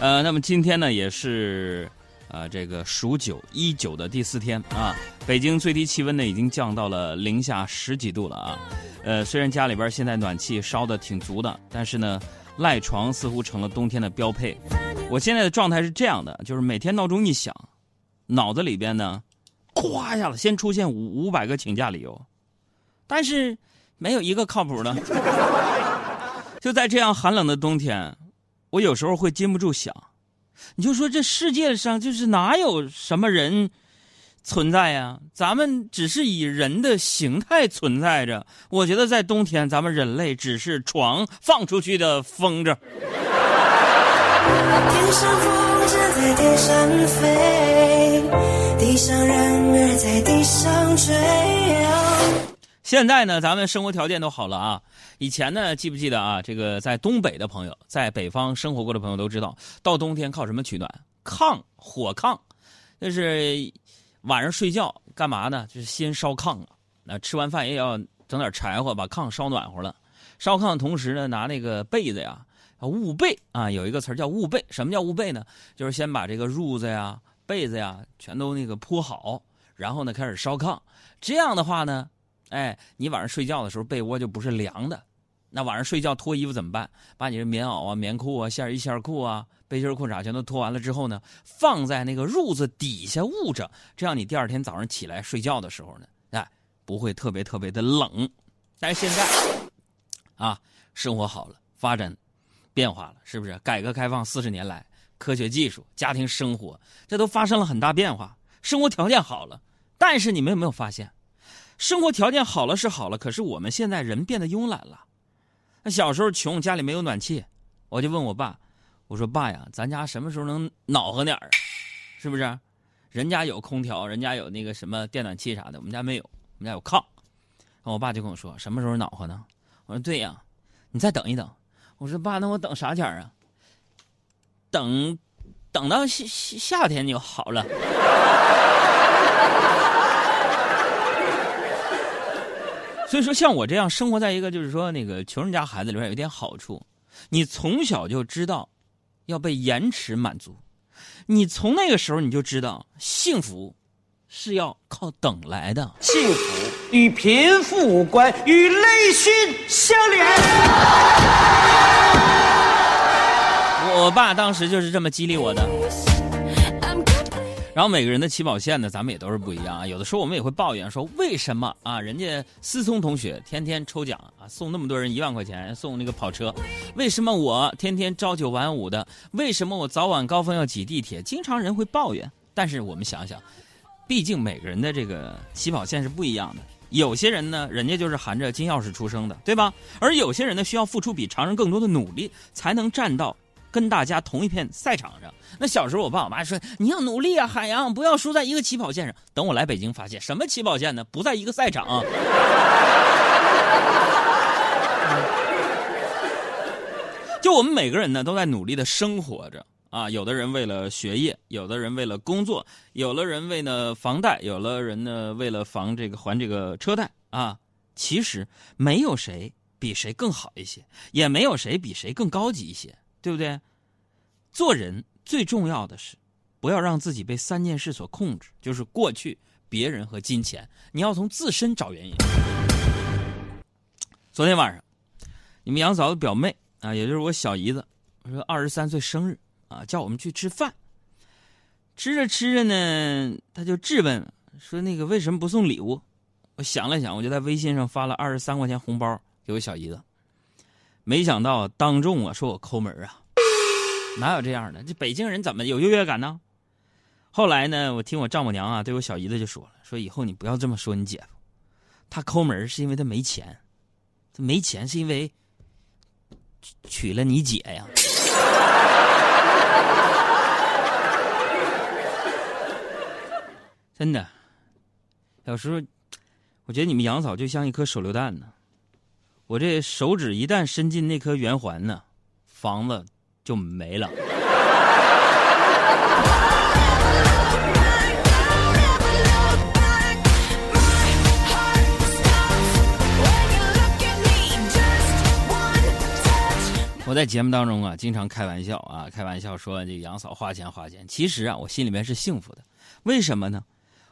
呃，那么今天呢，也是，呃，这个数九一九的第四天啊。北京最低气温呢，已经降到了零下十几度了啊。呃，虽然家里边现在暖气烧的挺足的，但是呢，赖床似乎成了冬天的标配。我现在的状态是这样的，就是每天闹钟一响，脑子里边呢，咵一下子先出现五五百个请假理由，但是没有一个靠谱的。就在这样寒冷的冬天。我有时候会禁不住想，你就说这世界上就是哪有什么人存在呀？咱们只是以人的形态存在着。我觉得在冬天，咱们人类只是床放出去的风筝。天上风筝在天上飞，地上人儿在地上追。现在呢，咱们生活条件都好了啊。以前呢，记不记得啊？这个在东北的朋友，在北方生活过的朋友都知道，到冬天靠什么取暖？炕，火炕。就是晚上睡觉干嘛呢？就是先烧炕啊。那吃完饭也要整点柴火，把炕烧暖和了。烧炕同时呢，拿那个被子呀，捂被啊。有一个词叫捂被。什么叫捂被呢？就是先把这个褥子呀、被子呀全都那个铺好，然后呢开始烧炕。这样的话呢。哎，你晚上睡觉的时候被窝就不是凉的，那晚上睡觉脱衣服怎么办？把你的棉袄啊、棉裤啊、线衣线裤啊、背心裤衩全都脱完了之后呢，放在那个褥子底下捂着，这样你第二天早上起来睡觉的时候呢，哎，不会特别特别的冷。但是现在，啊，生活好了，发展变化了，是不是？改革开放四十年来，科学技术、家庭生活，这都发生了很大变化，生活条件好了。但是你们有没有发现？生活条件好了是好了，可是我们现在人变得慵懒了。那小时候穷，家里没有暖气，我就问我爸：“我说爸呀，咱家什么时候能暖和点儿？是不是？人家有空调，人家有那个什么电暖气啥的，我们家没有，我们家有炕。”然后我爸就跟我说：“什么时候暖和呢？”我说：“对呀，你再等一等。”我说：“爸，那我等啥天啊？等，等到夏夏天就好了。”所以说，像我这样生活在一个就是说那个穷人家孩子里边，有点好处，你从小就知道要被延迟满足，你从那个时候你就知道幸福是要靠等来的。幸福与贫富无关，与内心相连。我爸当时就是这么激励我的。然后每个人的起跑线呢，咱们也都是不一样啊。有的时候我们也会抱怨说，为什么啊？人家思聪同学天天抽奖啊，送那么多人一万块钱，送那个跑车，为什么我天天朝九晚五的？为什么我早晚高峰要挤地铁？经常人会抱怨。但是我们想想，毕竟每个人的这个起跑线是不一样的。有些人呢，人家就是含着金钥匙出生的，对吧？而有些人呢，需要付出比常人更多的努力，才能站到。跟大家同一片赛场上，那小时候我爸我妈说你要努力啊，海洋不要输在一个起跑线上。等我来北京发现什么起跑线呢？不在一个赛场。就我们每个人呢都在努力的生活着啊，有的人为了学业，有的人为了工作，有的人为了房贷，有的人呢为了房这个还这个车贷啊。其实没有谁比谁更好一些，也没有谁比谁更高级一些。对不对？做人最重要的是，不要让自己被三件事所控制，就是过去、别人和金钱。你要从自身找原因。昨天晚上，你们杨嫂的表妹啊，也就是我小姨子，说二十三岁生日啊，叫我们去吃饭。吃着吃着呢，他就质问说：“那个为什么不送礼物？”我想了想，我就在微信上发了二十三块钱红包给我小姨子。没想到当众啊，说我抠门啊，哪有这样的？这北京人怎么有优越感呢？后来呢，我听我丈母娘啊，对我小姨子就说了，说以后你不要这么说你姐夫，他抠门是因为他没钱，他没钱是因为娶了你姐呀。真的，有时候我觉得你们杨嫂就像一颗手榴弹呢。我这手指一旦伸进那颗圆环呢，房子就没了。我在节目当中啊，经常开玩笑啊，开玩笑说这杨嫂花钱花钱。其实啊，我心里面是幸福的。为什么呢？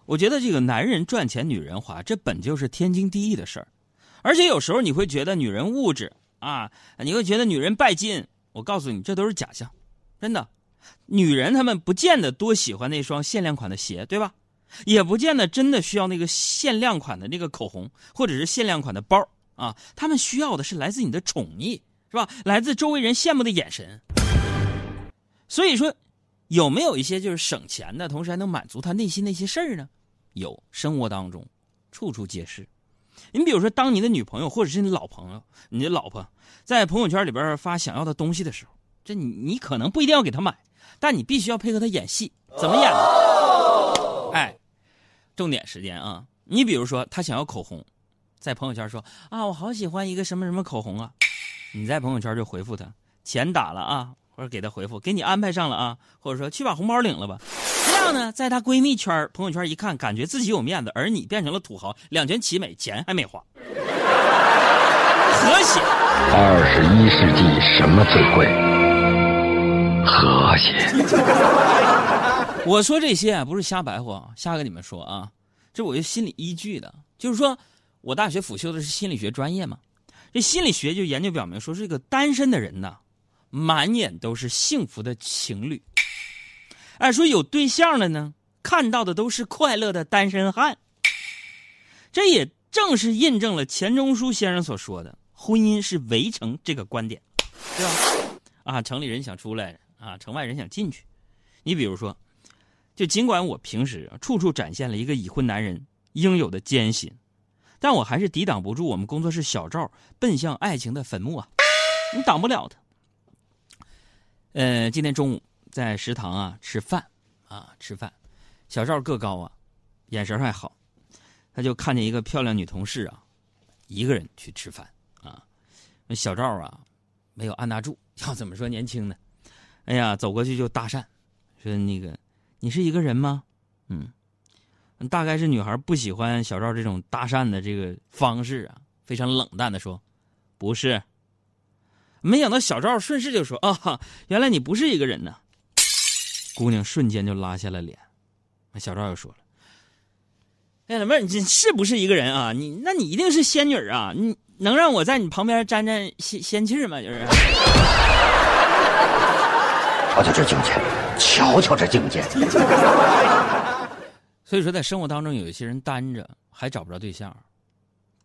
我觉得这个男人赚钱，女人花，这本就是天经地义的事儿。而且有时候你会觉得女人物质啊，你会觉得女人拜金。我告诉你，这都是假象，真的。女人她们不见得多喜欢那双限量款的鞋，对吧？也不见得真的需要那个限量款的那个口红，或者是限量款的包啊。她们需要的是来自你的宠溺。是吧？来自周围人羡慕的眼神。所以说，有没有一些就是省钱的同时还能满足他内心的一些事儿呢？有，生活当中处处皆是。你比如说，当你的女朋友或者是你老朋友、你的老婆在朋友圈里边发想要的东西的时候，这你你可能不一定要给她买，但你必须要配合她演戏。怎么演呢？哎，重点时间啊！你比如说，她想要口红，在朋友圈说啊，我好喜欢一个什么什么口红啊。你在朋友圈就回复他，钱打了啊，或者给他回复，给你安排上了啊，或者说去把红包领了吧。这样呢，在她闺蜜圈朋友圈一看，感觉自己有面子，而你变成了土豪，两全其美，钱还没花，和谐。二十一世纪什么最贵？和谐。我说这些啊，不是瞎白话，瞎跟你们说啊，这我有心理依据的，就是说我大学辅修的是心理学专业嘛。这心理学就研究表明说，这个单身的人呢，满眼都是幸福的情侣。哎，说有对象了呢，看到的都是快乐的单身汉。这也正是印证了钱钟书先生所说的“婚姻是围城”这个观点，对吧？啊，城里人想出来啊，城外人想进去。你比如说，就尽管我平时处处展现了一个已婚男人应有的艰辛。但我还是抵挡不住我们工作室小赵奔向爱情的坟墓啊！你挡不了他。呃，今天中午在食堂啊吃饭啊吃饭，小赵个高啊，眼神还好，他就看见一个漂亮女同事啊，一个人去吃饭啊。那小赵啊没有按捺住，要怎么说年轻呢？哎呀，走过去就搭讪，说那个你是一个人吗？嗯。大概是女孩不喜欢小赵这种搭讪的这个方式啊，非常冷淡的说：“不是。”没想到小赵顺势就说：“啊，原来你不是一个人呢。”姑娘瞬间就拉下了脸。那小赵又说了：“哎，老妹儿，你是不是一个人啊？你那你一定是仙女啊？你能让我在你旁边沾沾仙仙气吗？就是。”瞧瞧这境界，瞧瞧这境界。所以说，在生活当中，有一些人单着还找不着对象，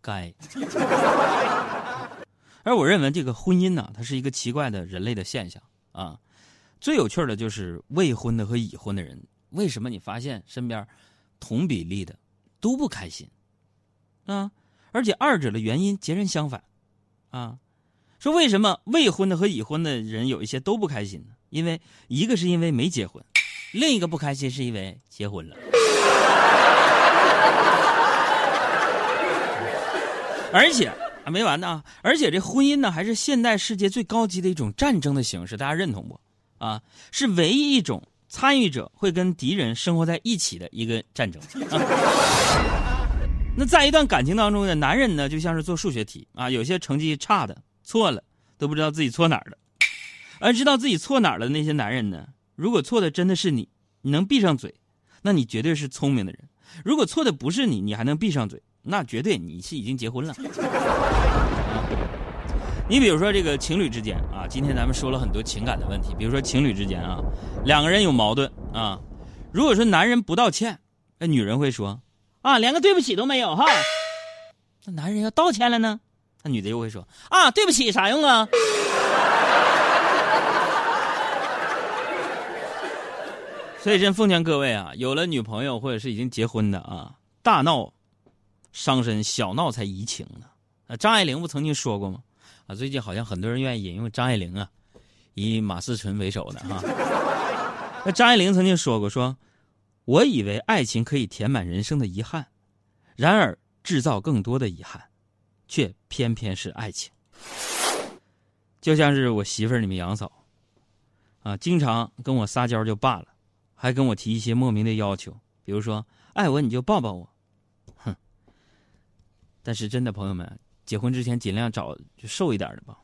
该。而我认为，这个婚姻呢，它是一个奇怪的人类的现象啊。最有趣的就是未婚的和已婚的人，为什么你发现身边同比例的都不开心啊？而且二者的原因截然相反啊。说为什么未婚的和已婚的人有一些都不开心呢？因为一个是因为没结婚，另一个不开心是因为结婚了。而且还没完呢，而且这婚姻呢，还是现代世界最高级的一种战争的形式，大家认同不？啊，是唯一一种参与者会跟敌人生活在一起的一个战争。那在一段感情当中呢，男人呢就像是做数学题啊，有些成绩差的错了都不知道自己错哪儿了，而知道自己错哪儿了那些男人呢，如果错的真的是你，你能闭上嘴，那你绝对是聪明的人；如果错的不是你，你还能闭上嘴。那绝对你是已经结婚了。你比如说这个情侣之间啊，今天咱们说了很多情感的问题，比如说情侣之间啊，两个人有矛盾啊，如果说男人不道歉，那女人会说啊，连个对不起都没有哈。那男人要道歉了呢，那女的又会说啊，对不起啥用啊？所以真奉劝各位啊，有了女朋友或者是已经结婚的啊，大闹。伤身，小闹才怡情呢。啊，张爱玲不曾经说过吗？最近好像很多人愿意引用张爱玲啊，以马思纯为首的哈。那张爱玲曾经说过，说我以为爱情可以填满人生的遗憾，然而制造更多的遗憾，却偏偏是爱情。就像是我媳妇儿你们杨嫂，啊，经常跟我撒娇就罢了，还跟我提一些莫名的要求，比如说爱我你就抱抱我。哼但是真的朋友们，结婚之前尽量找就瘦一点的吧，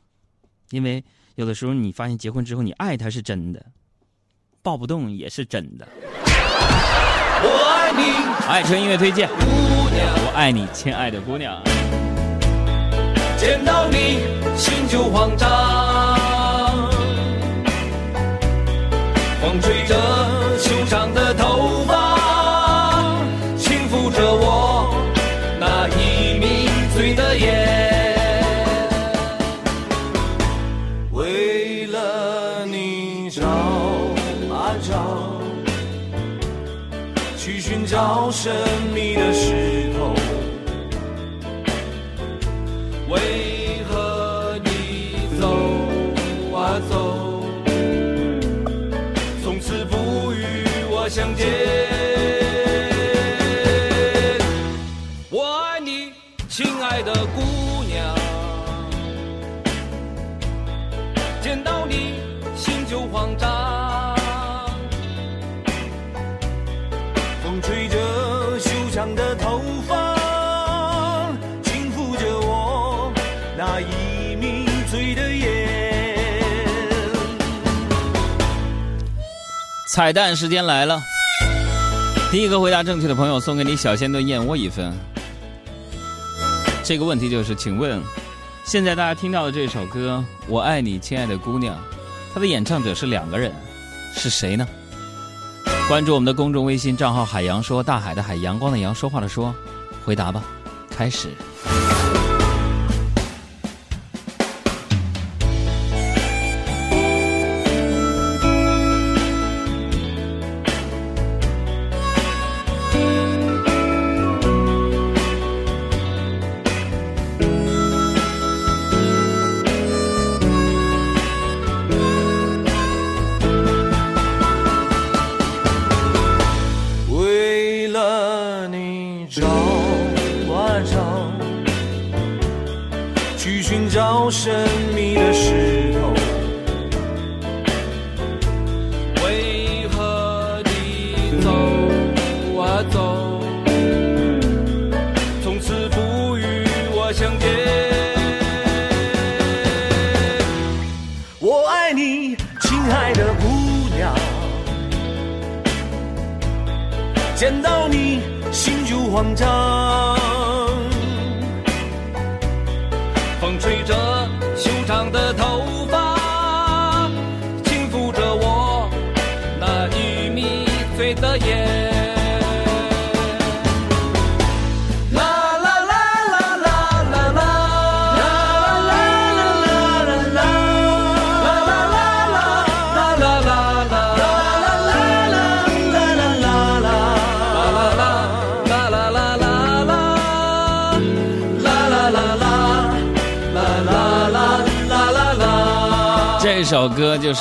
因为有的时候你发现结婚之后，你爱他是真的，抱不动也是真的。我爱你，爱车音乐推荐，我爱你，亲爱的姑娘。见到你心就慌张，风吹着神秘的石头。为何你走啊走，从此不与我相见？迷醉的眼。彩蛋时间来了，第一个回答正确的朋友送给你小鲜炖燕窝一份。这个问题就是，请问，现在大家听到的这首歌《我爱你，亲爱的姑娘》，它的演唱者是两个人，是谁呢？关注我们的公众微信账号“海洋说”，大海的海，阳光的阳，说话的说，回答吧，开始。神秘的石头，为何你走啊走，从此不与我相见？我爱你，亲爱的姑娘，见到你心就慌张。风吹着首歌就是。